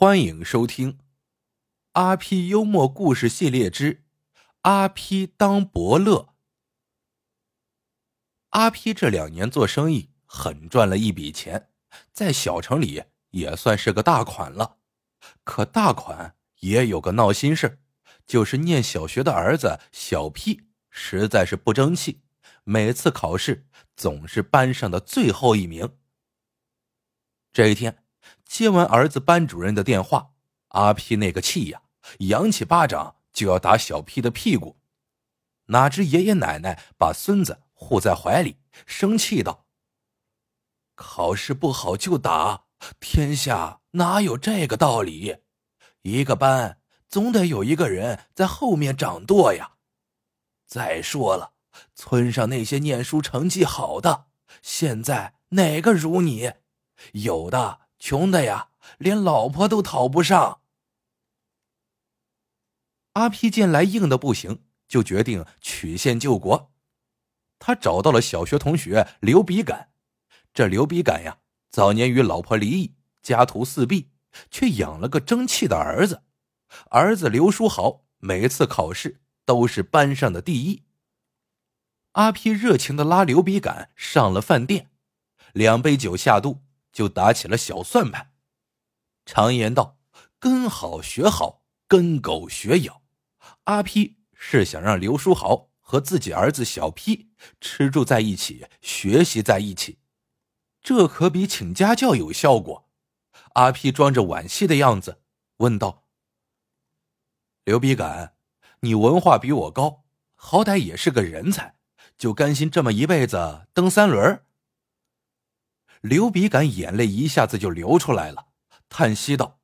欢迎收听《阿 P 幽默故事系列之阿 P 当伯乐》。阿 P 这两年做生意很赚了一笔钱，在小城里也算是个大款了。可大款也有个闹心事就是念小学的儿子小 P 实在是不争气，每次考试总是班上的最后一名。这一天。接完儿子班主任的电话，阿 P 那个气呀，扬起巴掌就要打小 P 的屁股，哪知爷爷奶奶把孙子护在怀里，生气道：“考试不好就打，天下哪有这个道理？一个班总得有一个人在后面掌舵呀。再说了，村上那些念书成绩好的，现在哪个如你？有的。”穷的呀，连老婆都讨不上。阿皮见来硬的不行，就决定曲线救国。他找到了小学同学刘比杆。这刘比杆呀，早年与老婆离异，家徒四壁，却养了个争气的儿子。儿子刘书豪每次考试都是班上的第一。阿皮热情的拉刘比杆上了饭店，两杯酒下肚。就打起了小算盘。常言道：“跟好学好，跟狗学咬。”阿 P 是想让刘书豪和自己儿子小 P 吃住在一起，学习在一起，这可比请家教有效果。阿 P 装着惋惜的样子问道：“刘笔杆，你文化比我高，好歹也是个人才，就甘心这么一辈子蹬三轮？”刘比杆眼泪一下子就流出来了，叹息道：“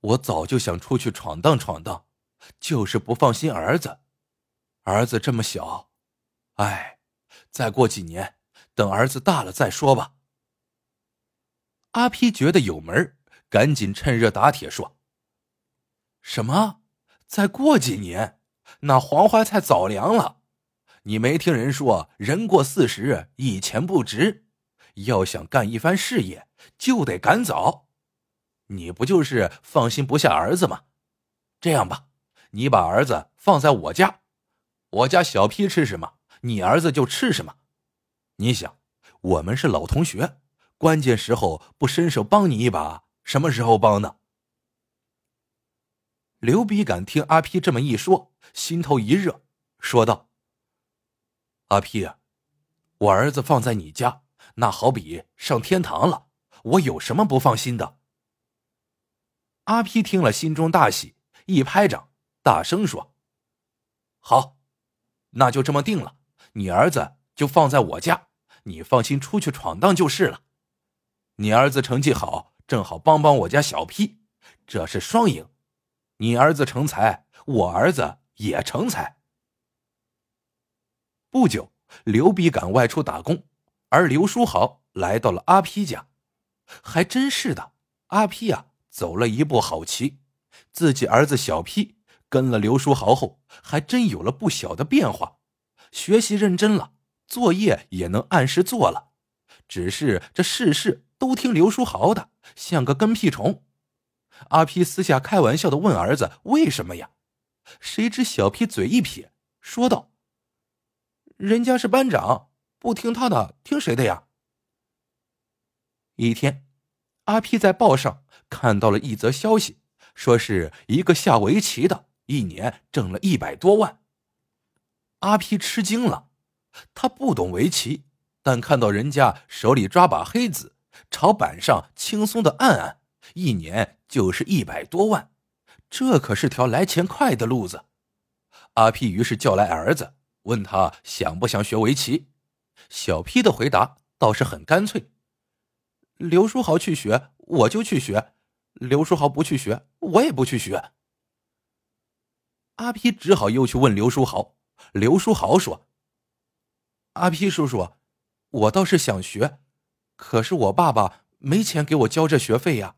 我早就想出去闯荡闯荡，就是不放心儿子。儿子这么小，哎，再过几年，等儿子大了再说吧。”阿皮觉得有门赶紧趁热打铁说：“什么？再过几年？那黄花菜早凉了。你没听人说，人过四十，一钱不值。”要想干一番事业，就得赶早。你不就是放心不下儿子吗？这样吧，你把儿子放在我家，我家小 P 吃什么，你儿子就吃什么。你想，我们是老同学，关键时候不伸手帮你一把，什么时候帮呢？刘比敢听阿 P 这么一说，心头一热，说道：“阿 P 啊，我儿子放在你家。”那好比上天堂了，我有什么不放心的？阿皮听了，心中大喜，一拍掌，大声说：“好，那就这么定了。你儿子就放在我家，你放心出去闯荡就是了。你儿子成绩好，正好帮帮我家小 P，这是双赢。你儿子成才，我儿子也成才。”不久，刘比赶外出打工。而刘书豪来到了阿皮家，还真是的，阿皮呀走了一步好棋，自己儿子小 P 跟了刘书豪后，还真有了不小的变化，学习认真了，作业也能按时做了，只是这事事都听刘书豪的，像个跟屁虫。阿皮私下开玩笑的问儿子：“为什么呀？”谁知小 P 嘴一撇，说道：“人家是班长。”不听他的，听谁的呀？一天，阿 P 在报上看到了一则消息，说是一个下围棋的，一年挣了一百多万。阿 P 吃惊了，他不懂围棋，但看到人家手里抓把黑子，朝板上轻松的按按，一年就是一百多万，这可是条来钱快的路子。阿 P 于是叫来儿子，问他想不想学围棋。小 P 的回答倒是很干脆：“刘书豪去学，我就去学；刘书豪不去学，我也不去学。”阿 P 只好又去问刘书豪。刘书豪说：“阿 P 叔叔，我倒是想学，可是我爸爸没钱给我交这学费呀。”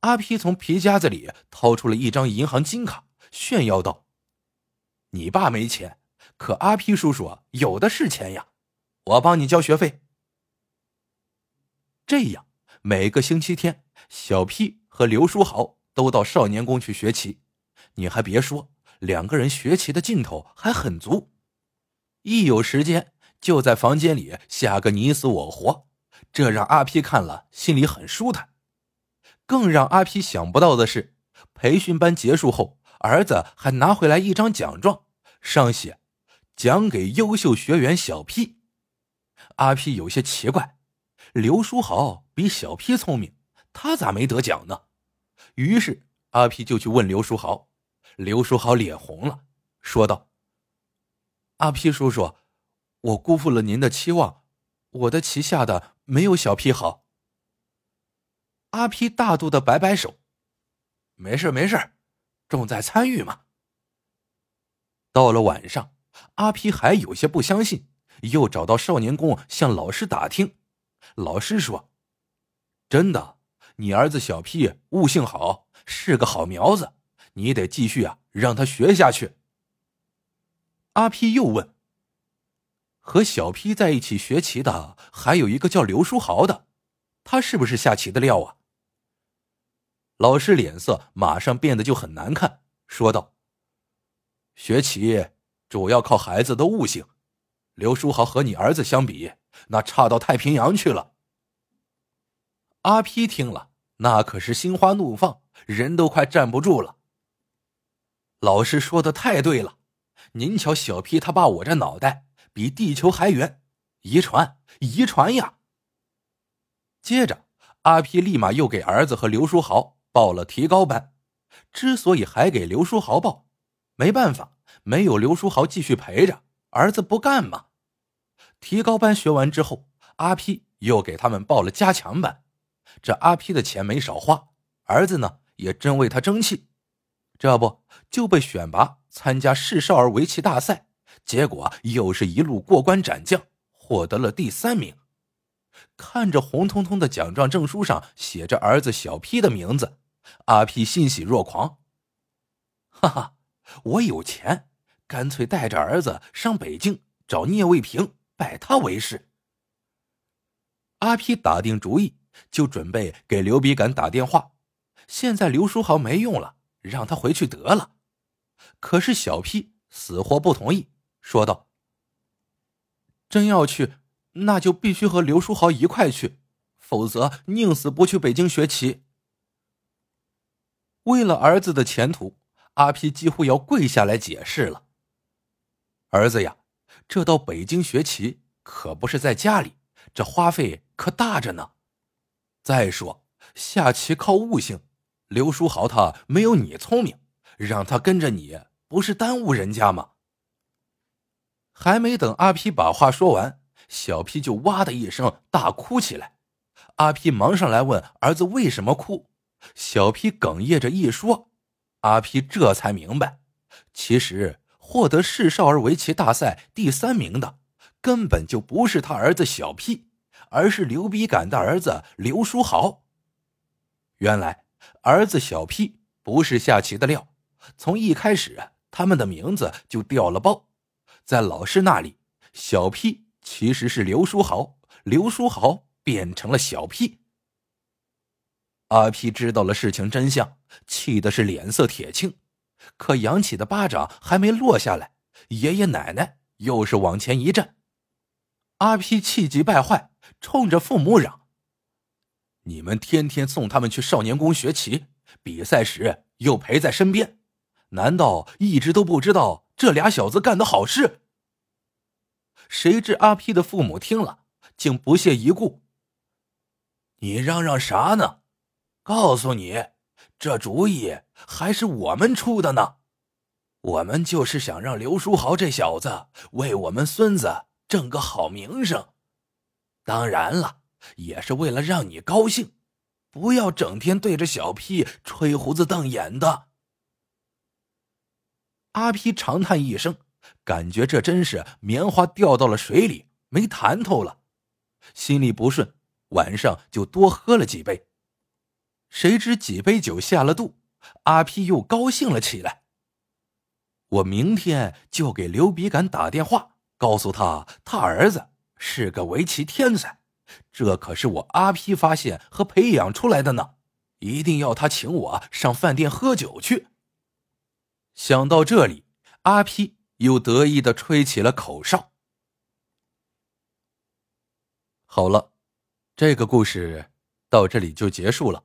阿 P 从皮夹子里掏出了一张银行金卡，炫耀道：“你爸没钱。”可阿皮叔叔有的是钱呀，我帮你交学费。这样，每个星期天，小 P 和刘书豪都到少年宫去学棋。你还别说，两个人学棋的劲头还很足，一有时间就在房间里下个你死我活，这让阿 P 看了心里很舒坦。更让阿 P 想不到的是，培训班结束后，儿子还拿回来一张奖状，上写“奖给优秀学员小 P”。阿 P 有些奇怪，刘书豪比小 P 聪明，他咋没得奖呢？于是阿 P 就去问刘书豪。刘书豪脸红了，说道：“阿 P 叔叔，我辜负了您的期望，我的棋下的没有小 P 好。”阿 P 大度的摆摆手：“没事没事，重在参与嘛。”到了晚上，阿 P 还有些不相信，又找到少年宫向老师打听。老师说：“真的，你儿子小 P 悟性好，是个好苗子。”你得继续啊，让他学下去。阿 P 又问：“和小 P 在一起学棋的还有一个叫刘书豪的，他是不是下棋的料啊？”老师脸色马上变得就很难看，说道：“学棋主要靠孩子的悟性，刘书豪和你儿子相比，那差到太平洋去了。”阿 P 听了，那可是心花怒放，人都快站不住了。老师说的太对了，您瞧，小 P 他爸我这脑袋比地球还圆，遗传，遗传呀！接着，阿 P 立马又给儿子和刘书豪报了提高班。之所以还给刘书豪报，没办法，没有刘书豪继续陪着，儿子不干嘛。提高班学完之后，阿 P 又给他们报了加强班。这阿 P 的钱没少花，儿子呢也真为他争气。这不就被选拔参加市少儿围棋大赛，结果又是一路过关斩将，获得了第三名。看着红彤彤的奖状，证书上写着儿子小 P 的名字，阿 P 欣喜若狂。哈哈，我有钱，干脆带着儿子上北京找聂卫平，拜他为师。阿 P 打定主意，就准备给刘比敢打电话。现在刘书豪没用了。让他回去得了，可是小 P 死活不同意，说道：“真要去，那就必须和刘书豪一块去，否则宁死不去北京学棋。”为了儿子的前途，阿 P 几乎要跪下来解释了：“儿子呀，这到北京学棋可不是在家里，这花费可大着呢。再说下棋靠悟性。”刘书豪他没有你聪明，让他跟着你不是耽误人家吗？还没等阿皮把话说完，小皮就哇的一声大哭起来。阿皮忙上来问儿子为什么哭，小皮哽咽着一说，阿皮这才明白，其实获得市少儿围棋大赛第三名的根本就不是他儿子小 P，而是刘比敢的儿子刘书豪。原来。儿子小 P 不是下棋的料，从一开始他们的名字就掉了包。在老师那里，小 P 其实是刘书豪，刘书豪变成了小 P。阿 P 知道了事情真相，气的是脸色铁青，可扬起的巴掌还没落下来，爷爷奶奶又是往前一站。阿 P 气急败坏，冲着父母嚷。你们天天送他们去少年宫学棋，比赛时又陪在身边，难道一直都不知道这俩小子干的好事？谁知阿 P 的父母听了，竟不屑一顾：“你嚷嚷啥呢？告诉你，这主意还是我们出的呢。我们就是想让刘书豪这小子为我们孙子挣个好名声。当然了。”也是为了让你高兴，不要整天对着小屁吹胡子瞪眼的。阿 P 长叹一声，感觉这真是棉花掉到了水里没弹头了，心里不顺，晚上就多喝了几杯。谁知几杯酒下了肚，阿 P 又高兴了起来。我明天就给刘比敢打电话，告诉他他儿子是个围棋天才。这可是我阿批发现和培养出来的呢，一定要他请我上饭店喝酒去。想到这里，阿批又得意的吹起了口哨。好了，这个故事到这里就结束了。